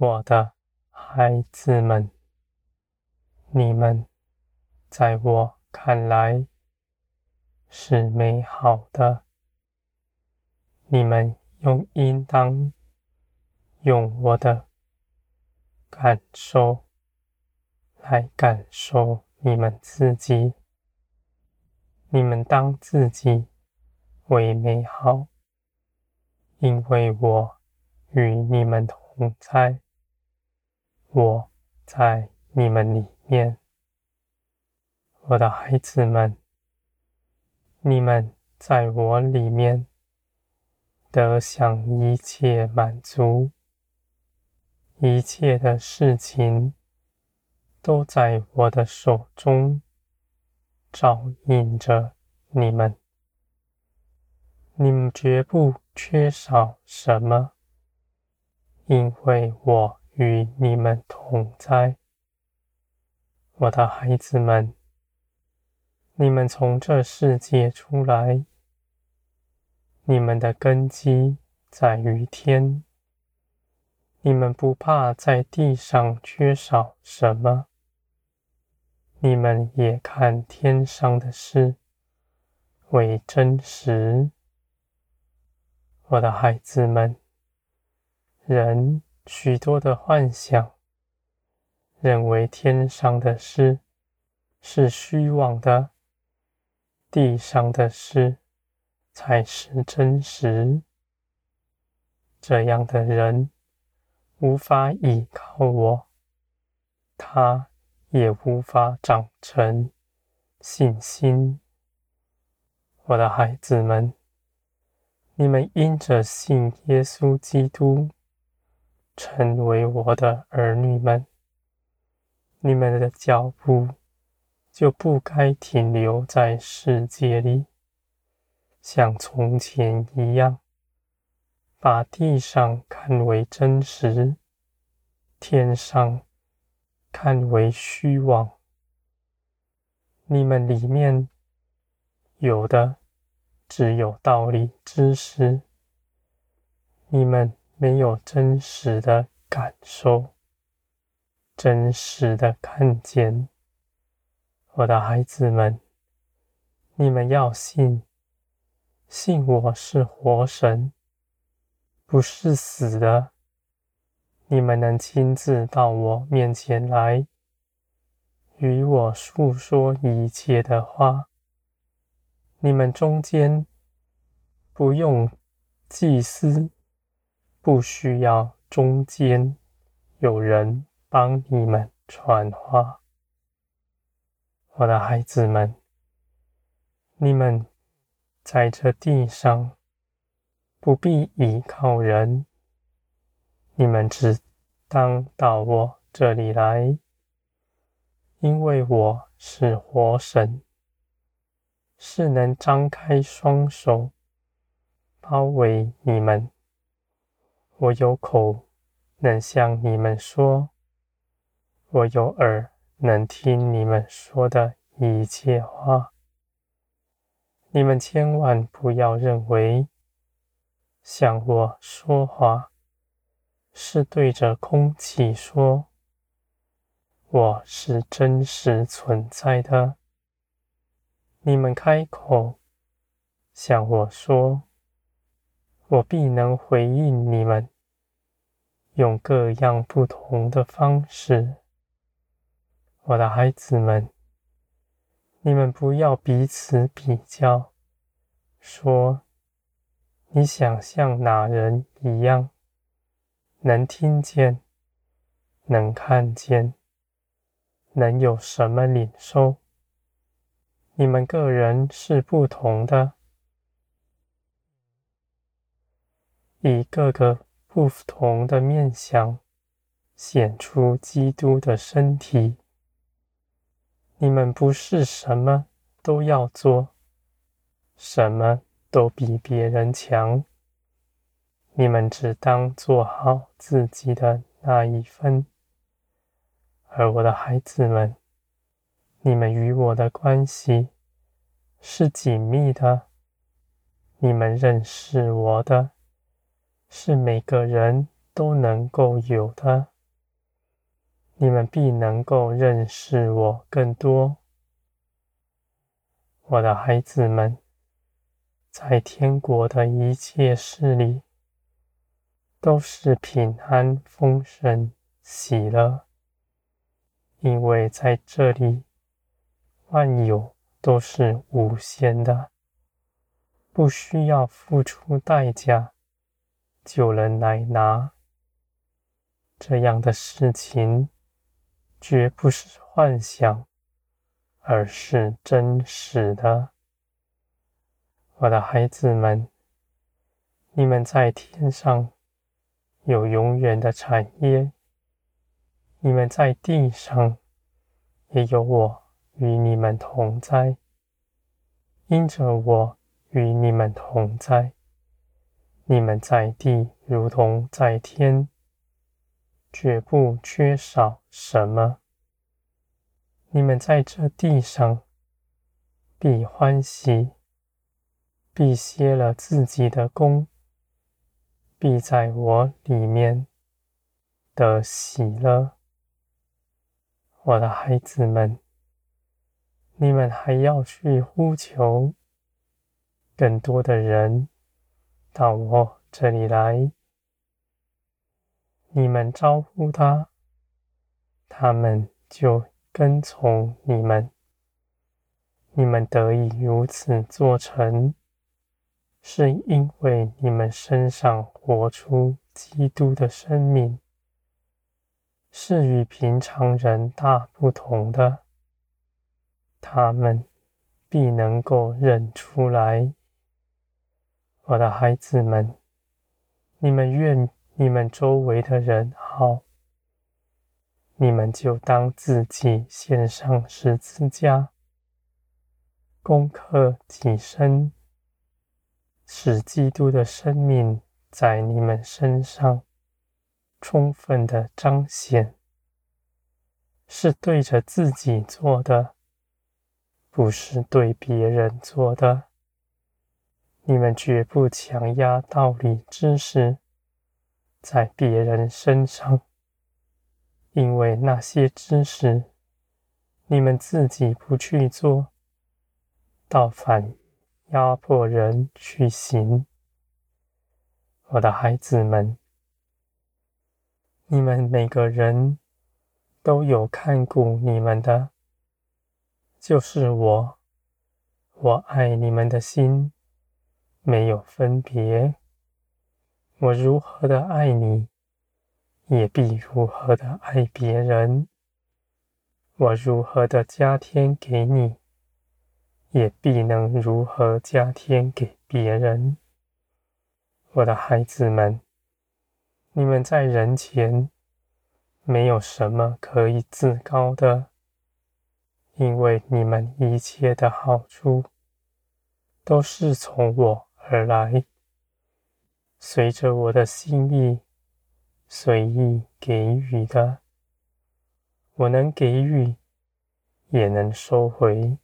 我的孩子们，你们在我看来是美好的。你们用应当用我的感受来感受你们自己。你们当自己为美好，因为我与你们同在，我在你们里面。我的孩子们，你们在我里面得享一切满足，一切的事情都在我的手中。照应着你们，你们绝不缺少什么，因为我与你们同在。我的孩子们，你们从这世界出来，你们的根基在于天，你们不怕在地上缺少什么。你们也看天上的事为真实，我的孩子们。人许多的幻想，认为天上的事是虚妄的，地上的事才是真实。这样的人无法依靠我，他。也无法长成信心。我的孩子们，你们因着信耶稣基督，成为我的儿女们，你们的脚步就不该停留在世界里，像从前一样，把地上看为真实，天上。看为虚妄，你们里面有的只有道理知识，你们没有真实的感受，真实的看见。我的孩子们，你们要信，信我是活神，不是死的。你们能亲自到我面前来，与我诉说一切的话。你们中间不用祭司，不需要中间有人帮你们传话。我的孩子们，你们在这地上不必依靠人。你们只当到我这里来，因为我是活神，是能张开双手包围你们。我有口能向你们说，我有耳能听你们说的一切话。你们千万不要认为向我说话。是对着空气说，我是真实存在的。你们开口向我说，我必能回应你们，用各样不同的方式。我的孩子们，你们不要彼此比较，说你想像哪人一样。能听见，能看见，能有什么领受？你们个人是不同的，以各个不同的面相显出基督的身体。你们不是什么都要做，什么都比别人强。你们只当做好自己的那一分，而我的孩子们，你们与我的关系是紧密的。你们认识我的，是每个人都能够有的，你们必能够认识我更多。我的孩子们，在天国的一切事里，都是平安、丰盛、喜乐，因为在这里，万有都是无限的，不需要付出代价就能来拿。这样的事情绝不是幻想，而是真实的。我的孩子们，你们在天上有永远的产业，你们在地上也有我与你们同在，因着我与你们同在，你们在地如同在天。绝不缺少什么。你们在这地上必欢喜，必歇了自己的工，必在我里面得喜乐。我的孩子们，你们还要去呼求更多的人到我这里来。你们招呼他，他们就跟从你们。你们得以如此做成，是因为你们身上活出基督的生命，是与平常人大不同的。他们必能够认出来。我的孩子们，你们愿。你们周围的人好，你们就当自己献上十字架，攻克己身，使基督的生命在你们身上充分的彰显，是对着自己做的，不是对别人做的。你们绝不强压道理知识。在别人身上，因为那些知识，你们自己不去做，倒反压迫人去行。我的孩子们，你们每个人都有看顾你们的，就是我。我爱你们的心，没有分别。我如何的爱你，也必如何的爱别人；我如何的加添给你，也必能如何加添给别人。我的孩子们，你们在人前没有什么可以自高的，因为你们一切的好处都是从我而来。随着我的心意，随意给予的，我能给予，也能收回。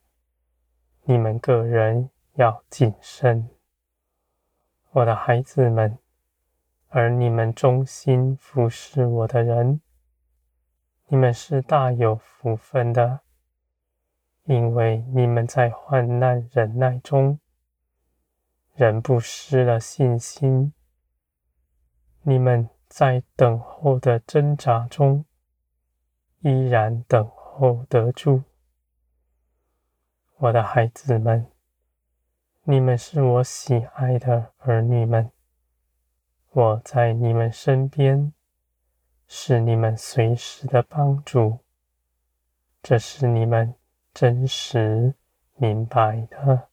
你们个人要谨慎，我的孩子们，而你们忠心服侍我的人，你们是大有福分的，因为你们在患难忍耐中，仍不失了信心。你们在等候的挣扎中，依然等候得住。我的孩子们，你们是我喜爱的儿女们，我在你们身边，是你们随时的帮助。这是你们真实明白的。